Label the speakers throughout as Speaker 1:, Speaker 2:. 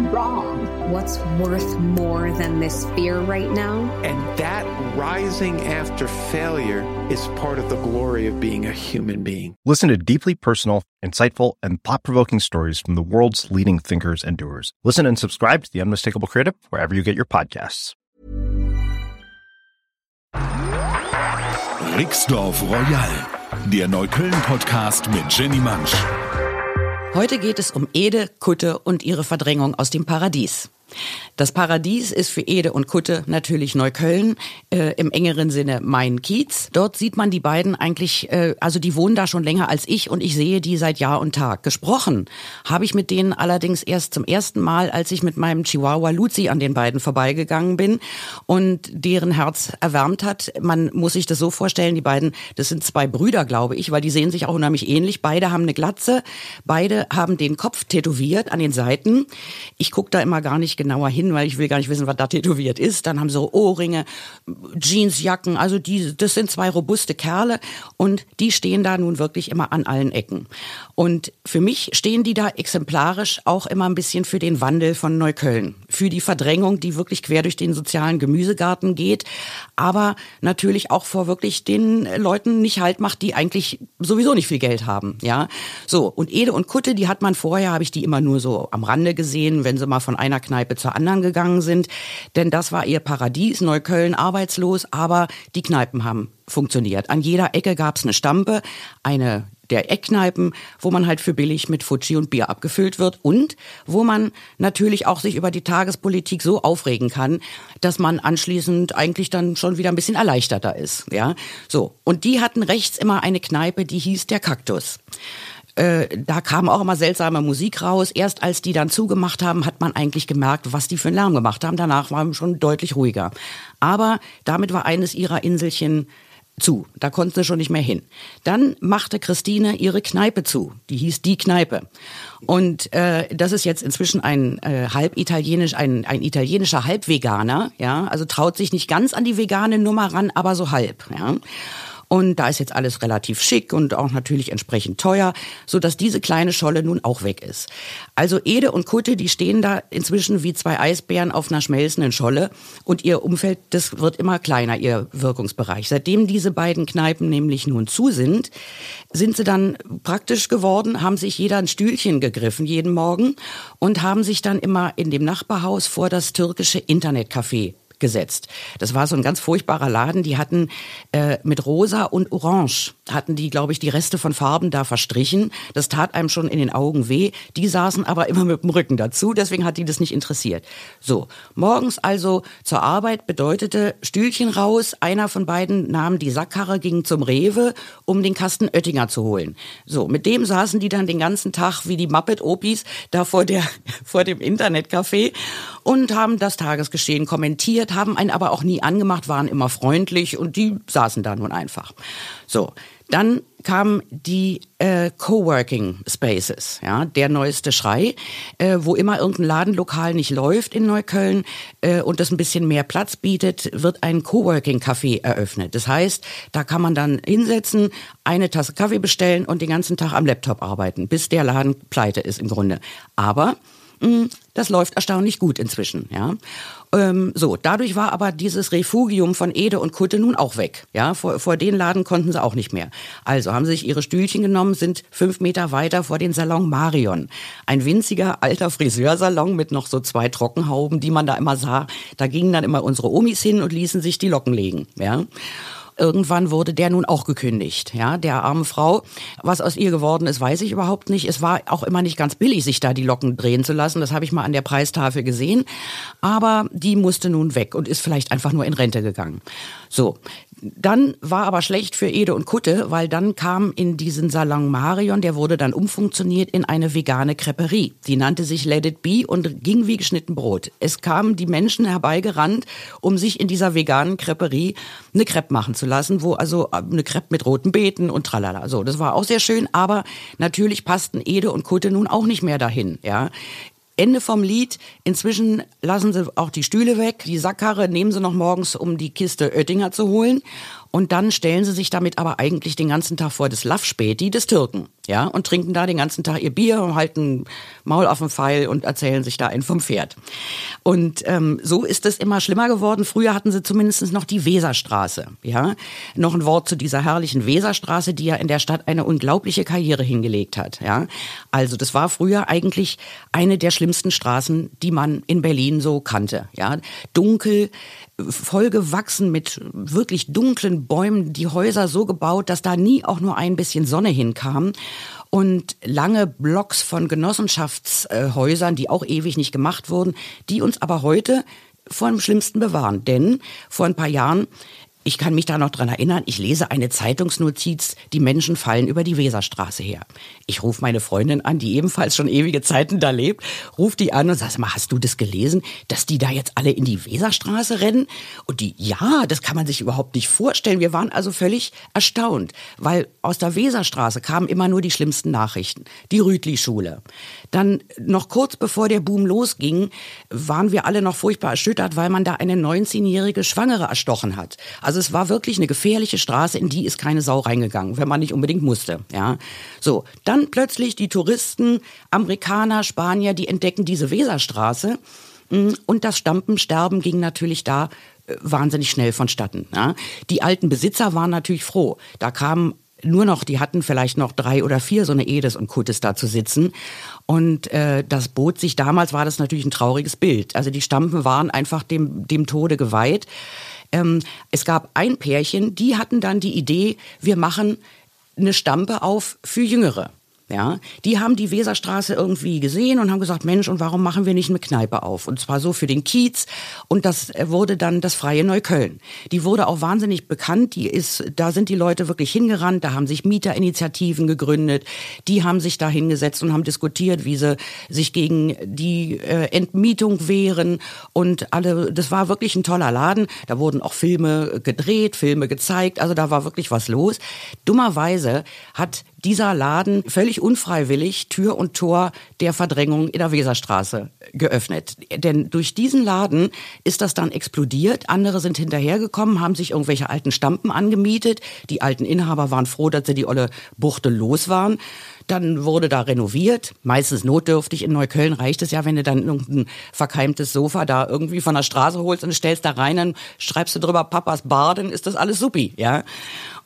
Speaker 1: wrong?
Speaker 2: What's worth more than this fear right now?
Speaker 3: And that rising after failure is part of the glory of being a human being.
Speaker 4: Listen to deeply personal, insightful, and thought provoking stories from the world's leading thinkers and doers. Listen and subscribe to The Unmistakable Creative wherever you get your podcasts.
Speaker 5: Rixdorf Royal, der Neukölln-Podcast mit Jenny Mansch.
Speaker 6: Heute geht es um Ede, Kutte und ihre Verdrängung aus dem Paradies. Das Paradies ist für Ede und Kutte natürlich Neukölln, äh, im engeren Sinne mein Kiez. Dort sieht man die beiden eigentlich, äh, also die wohnen da schon länger als ich und ich sehe die seit Jahr und Tag. Gesprochen habe ich mit denen allerdings erst zum ersten Mal, als ich mit meinem Chihuahua Luzi an den beiden vorbeigegangen bin und deren Herz erwärmt hat. Man muss sich das so vorstellen, die beiden, das sind zwei Brüder, glaube ich, weil die sehen sich auch unheimlich ähnlich. Beide haben eine Glatze, beide haben den Kopf tätowiert an den Seiten. Ich gucke da immer gar nicht genauer hin, weil ich will gar nicht wissen, was da tätowiert ist. Dann haben sie Ohrringe, Jeansjacken, also die, das sind zwei robuste Kerle und die stehen da nun wirklich immer an allen Ecken. Und für mich stehen die da exemplarisch auch immer ein bisschen für den Wandel von Neukölln, für die Verdrängung, die wirklich quer durch den sozialen Gemüsegarten geht, aber natürlich auch vor wirklich den Leuten nicht halt macht, die eigentlich sowieso nicht viel Geld haben, ja. So, und Ede und Kutte, die hat man vorher, habe ich die immer nur so am Rande gesehen, wenn sie mal von einer Kneipe Kneipe zur anderen gegangen sind. Denn das war ihr Paradies, Neukölln arbeitslos, aber die Kneipen haben funktioniert. An jeder Ecke gab es eine Stampe, eine der Eckkneipen, wo man halt für billig mit Fuji und Bier abgefüllt wird und wo man natürlich auch sich über die Tagespolitik so aufregen kann, dass man anschließend eigentlich dann schon wieder ein bisschen erleichterter ist, ja. So. Und die hatten rechts immer eine Kneipe, die hieß der Kaktus. Äh, da kam auch immer seltsame Musik raus. Erst als die dann zugemacht haben, hat man eigentlich gemerkt, was die für einen Lärm gemacht haben. Danach war man schon deutlich ruhiger. Aber damit war eines ihrer Inselchen zu. Da konnten sie schon nicht mehr hin. Dann machte Christine ihre Kneipe zu. Die hieß Die Kneipe. Und äh, das ist jetzt inzwischen ein äh, halb italienisch, ein, ein italienischer Halbveganer. Ja, also traut sich nicht ganz an die vegane Nummer ran, aber so halb. Ja. Und da ist jetzt alles relativ schick und auch natürlich entsprechend teuer, so dass diese kleine Scholle nun auch weg ist. Also Ede und Kutte, die stehen da inzwischen wie zwei Eisbären auf einer schmelzenden Scholle und ihr Umfeld, das wird immer kleiner, ihr Wirkungsbereich. Seitdem diese beiden Kneipen nämlich nun zu sind, sind sie dann praktisch geworden, haben sich jeder ein Stühlchen gegriffen jeden Morgen und haben sich dann immer in dem Nachbarhaus vor das türkische Internetcafé gesetzt. Das war so ein ganz furchtbarer Laden. Die hatten äh, mit Rosa und Orange hatten die, glaube ich, die Reste von Farben da verstrichen. Das tat einem schon in den Augen weh. Die saßen aber immer mit dem Rücken dazu. Deswegen hat die das nicht interessiert. So morgens also zur Arbeit bedeutete Stühlchen raus. Einer von beiden nahm die Sackkarre, ging zum Rewe, um den Kasten Oettinger zu holen. So mit dem saßen die dann den ganzen Tag wie die Muppet Opis da vor der vor dem Internetcafé und haben das Tagesgeschehen kommentiert, haben einen aber auch nie angemacht, waren immer freundlich und die saßen da nun einfach. So, dann kamen die äh, Coworking Spaces, ja, der neueste Schrei, äh, wo immer irgendein Ladenlokal nicht läuft in Neukölln äh, und das ein bisschen mehr Platz bietet, wird ein Coworking Café eröffnet. Das heißt, da kann man dann hinsetzen, eine Tasse Kaffee bestellen und den ganzen Tag am Laptop arbeiten, bis der Laden pleite ist im Grunde. Aber das läuft erstaunlich gut inzwischen, ja. Ähm, so, dadurch war aber dieses Refugium von Ede und Kutte nun auch weg. Ja, vor, vor den Laden konnten sie auch nicht mehr. Also haben sie sich ihre Stühlchen genommen, sind fünf Meter weiter vor den Salon Marion. Ein winziger alter Friseursalon mit noch so zwei Trockenhauben, die man da immer sah. Da gingen dann immer unsere Omis hin und ließen sich die Locken legen. Ja. Irgendwann wurde der nun auch gekündigt, ja, der arme Frau. Was aus ihr geworden ist, weiß ich überhaupt nicht. Es war auch immer nicht ganz billig, sich da die Locken drehen zu lassen. Das habe ich mal an der Preistafel gesehen. Aber die musste nun weg und ist vielleicht einfach nur in Rente gegangen. So, dann war aber schlecht für Ede und Kutte, weil dann kam in diesen Salon Marion, der wurde dann umfunktioniert in eine vegane Creperie. Die nannte sich Let It Be und ging wie geschnitten Brot. Es kamen die Menschen herbeigerannt, um sich in dieser veganen Creperie eine Crepe machen zu lassen, wo also eine Crepe mit roten Beeten und tralala. So, das war auch sehr schön, aber natürlich passten Ede und Kutte nun auch nicht mehr dahin, ja Ende vom Lied. Inzwischen lassen sie auch die Stühle weg. Die Sackkarre nehmen sie noch morgens, um die Kiste Oettinger zu holen. Und dann stellen sie sich damit aber eigentlich den ganzen Tag vor das Laffspäti des Türken, ja, und trinken da den ganzen Tag ihr Bier und halten Maul auf den Pfeil und erzählen sich da einen vom Pferd. Und ähm, so ist es immer schlimmer geworden. Früher hatten sie zumindest noch die Weserstraße, ja. Noch ein Wort zu dieser herrlichen Weserstraße, die ja in der Stadt eine unglaubliche Karriere hingelegt hat, ja. Also das war früher eigentlich eine der schlimmsten Straßen, die man in Berlin so kannte, ja. Dunkel, vollgewachsen mit wirklich dunklen Bäumen, die Häuser so gebaut, dass da nie auch nur ein bisschen Sonne hinkam und lange Blocks von Genossenschaftshäusern, die auch ewig nicht gemacht wurden, die uns aber heute vor dem Schlimmsten bewahren. Denn vor ein paar Jahren ich kann mich da noch dran erinnern, ich lese eine Zeitungsnotiz, die Menschen fallen über die Weserstraße her. Ich rufe meine Freundin an, die ebenfalls schon ewige Zeiten da lebt, rufe die an und sage hast du das gelesen, dass die da jetzt alle in die Weserstraße rennen? Und die, ja, das kann man sich überhaupt nicht vorstellen. Wir waren also völlig erstaunt, weil aus der Weserstraße kamen immer nur die schlimmsten Nachrichten. Die Rütli-Schule. Dann noch kurz bevor der Boom losging, waren wir alle noch furchtbar erschüttert, weil man da eine 19-jährige Schwangere erstochen hat. Also es war wirklich eine gefährliche Straße, in die ist keine Sau reingegangen, wenn man nicht unbedingt musste. Ja, so dann plötzlich die Touristen, Amerikaner, Spanier, die entdecken diese Weserstraße mm, und das Stampen, Sterben ging natürlich da äh, wahnsinnig schnell vonstatten. Ja. Die alten Besitzer waren natürlich froh. Da kamen nur noch, die hatten vielleicht noch drei oder vier so eine Edis und Kuttes da zu sitzen. Und äh, das bot sich, damals war das natürlich ein trauriges Bild. Also die Stampen waren einfach dem, dem Tode geweiht. Ähm, es gab ein Pärchen, die hatten dann die Idee, wir machen eine Stampe auf für Jüngere. Ja, die haben die Weserstraße irgendwie gesehen und haben gesagt, Mensch, und warum machen wir nicht eine Kneipe auf? Und zwar so für den Kiez. Und das wurde dann das Freie Neukölln. Die wurde auch wahnsinnig bekannt. Die ist, da sind die Leute wirklich hingerannt. Da haben sich Mieterinitiativen gegründet. Die haben sich da hingesetzt und haben diskutiert, wie sie sich gegen die äh, Entmietung wehren. Und alle, das war wirklich ein toller Laden. Da wurden auch Filme gedreht, Filme gezeigt. Also da war wirklich was los. Dummerweise hat dieser Laden völlig unfreiwillig Tür und Tor der Verdrängung in der Weserstraße geöffnet. Denn durch diesen Laden ist das dann explodiert. Andere sind hinterhergekommen, haben sich irgendwelche alten Stampen angemietet. Die alten Inhaber waren froh, dass sie die olle Buchte los waren. Dann wurde da renoviert, meistens notdürftig. In Neukölln reicht es ja, wenn du dann irgendein verkeimtes Sofa da irgendwie von der Straße holst und stellst da rein, dann schreibst du drüber Papas Bar, dann ist das alles supi, ja.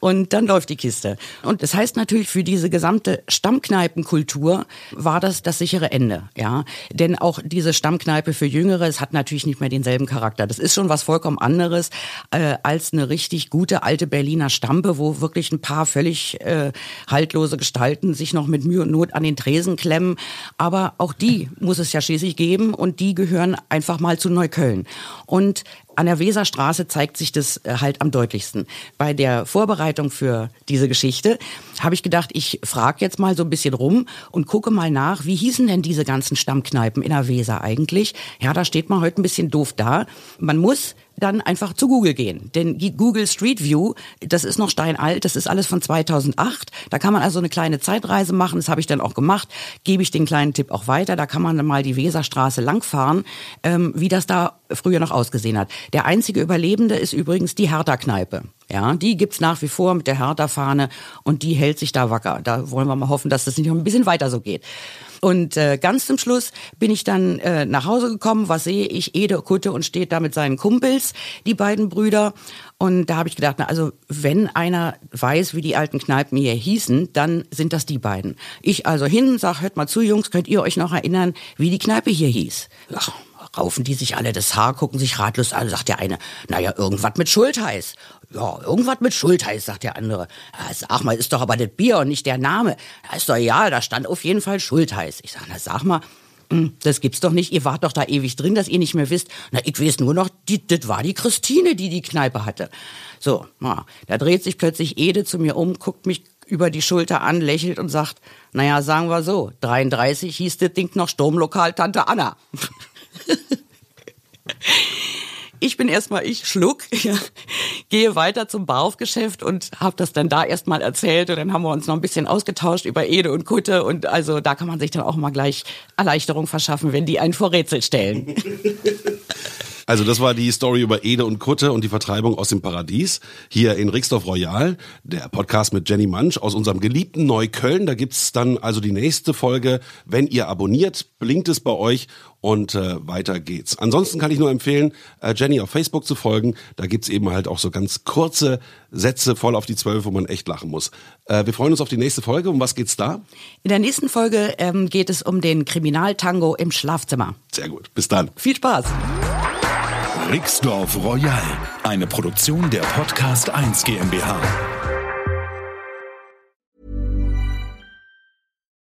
Speaker 6: Und dann läuft die Kiste. Und das heißt natürlich, für diese gesamte Stammkneipenkultur war das das sichere Ende, ja. Denn auch diese Stammkneipe für Jüngere, es hat natürlich nicht mehr denselben Charakter. Das ist schon was vollkommen anderes äh, als eine richtig gute alte Berliner Stampe, wo wirklich ein paar völlig äh, haltlose Gestalten sich noch mit Mühe und Not an den Tresen klemmen. Aber auch die muss es ja schließlich geben und die gehören einfach mal zu Neukölln. Und an der Weserstraße zeigt sich das äh, halt am deutlichsten. Bei der Vorbereitung für diese Geschichte habe ich gedacht, ich frage jetzt mal so ein bisschen rum und gucke mal nach, wie hießen denn diese ganzen Stammkneipen in der Weser eigentlich? Ja, da steht man heute ein bisschen doof da. Man muss dann einfach zu Google gehen. Denn Google Street View, das ist noch steinalt, das ist alles von 2008. Da kann man also eine kleine Zeitreise machen, das habe ich dann auch gemacht, gebe ich den kleinen Tipp auch weiter. Da kann man dann mal die Weserstraße langfahren, ähm, wie das da früher noch ausgesehen hat. Der einzige Überlebende ist übrigens die Hertha-Kneipe. Ja, die gibt's nach wie vor mit der Hertha-Fahne und die hält sich da wacker. Da wollen wir mal hoffen, dass das nicht noch ein bisschen weiter so geht. Und äh, ganz zum Schluss bin ich dann äh, nach Hause gekommen. Was sehe ich? Ede Kutte und steht da mit seinen Kumpels, die beiden Brüder. Und da habe ich gedacht, na, also wenn einer weiß, wie die alten Kneipen hier hießen, dann sind das die beiden. Ich also hin, sag, hört mal zu, Jungs, könnt ihr euch noch erinnern, wie die Kneipe hier hieß? Ja, raufen die sich alle das Haar, gucken sich ratlos an, sagt der eine, naja, irgendwas mit Schultheiß. Ja, irgendwas mit Schultheiß, sagt der andere. Ja, sag mal, ist doch aber das Bier und nicht der Name. Ja, ist doch ja, da stand auf jeden Fall Schultheiß. Ich sag, na sag mal, hm, das gibt's doch nicht. Ihr wart doch da ewig drin, dass ihr nicht mehr wisst. Na, ich weiß nur noch, die, das war die Christine, die die Kneipe hatte. So, na, da dreht sich plötzlich Ede zu mir um, guckt mich über die Schulter an, lächelt und sagt, naja, sagen wir so, 33 hieß das Ding noch Sturmlokal Tante Anna. ich bin erstmal, ich schluck, ja, gehe weiter zum Bauchgeschäft und habe das dann da erstmal erzählt und dann haben wir uns noch ein bisschen ausgetauscht über Ede und Kutte und also da kann man sich dann auch mal gleich Erleichterung verschaffen, wenn die einen vor Rätsel stellen.
Speaker 7: Also das war die Story über Ede und Kutte und die Vertreibung aus dem Paradies hier in Rixdorf Royal, der Podcast mit Jenny Mansch aus unserem geliebten Neukölln. Da gibt's dann also die nächste Folge. Wenn ihr abonniert, blinkt es bei euch und äh, weiter geht's. Ansonsten kann ich nur empfehlen, äh, Jenny auf Facebook zu folgen. Da gibt's eben halt auch so ganz kurze Sätze voll auf die Zwölf, wo man echt lachen muss. Äh, wir freuen uns auf die nächste Folge. Um was geht's da?
Speaker 6: In der nächsten Folge ähm, geht es um den Kriminaltango im Schlafzimmer.
Speaker 7: Sehr gut. Bis dann.
Speaker 6: Viel Spaß.
Speaker 5: Rixdorf Royal, eine Produktion der Podcast 1 GmbH.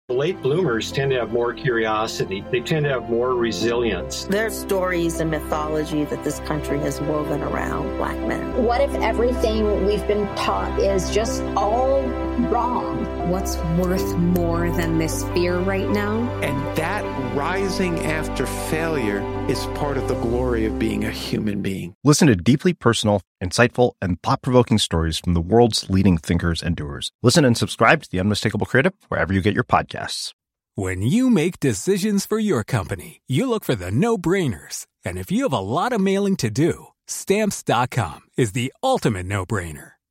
Speaker 8: Late bloomers tend to have more curiosity. They tend to have more resilience.
Speaker 9: There are stories and mythology that this country has woven around black men.
Speaker 1: What if everything we've been taught is just all wrong?
Speaker 2: What's worth more than this fear right now?
Speaker 3: And that rising after failure is part of the glory of being a human being.
Speaker 4: Listen to deeply personal, insightful, and thought provoking stories from the world's leading thinkers and doers. Listen and subscribe to The Unmistakable Creative wherever you get your podcasts.
Speaker 10: When you make decisions for your company, you look for the no brainers. And if you have a lot of mailing to do, stamps.com is the ultimate no brainer.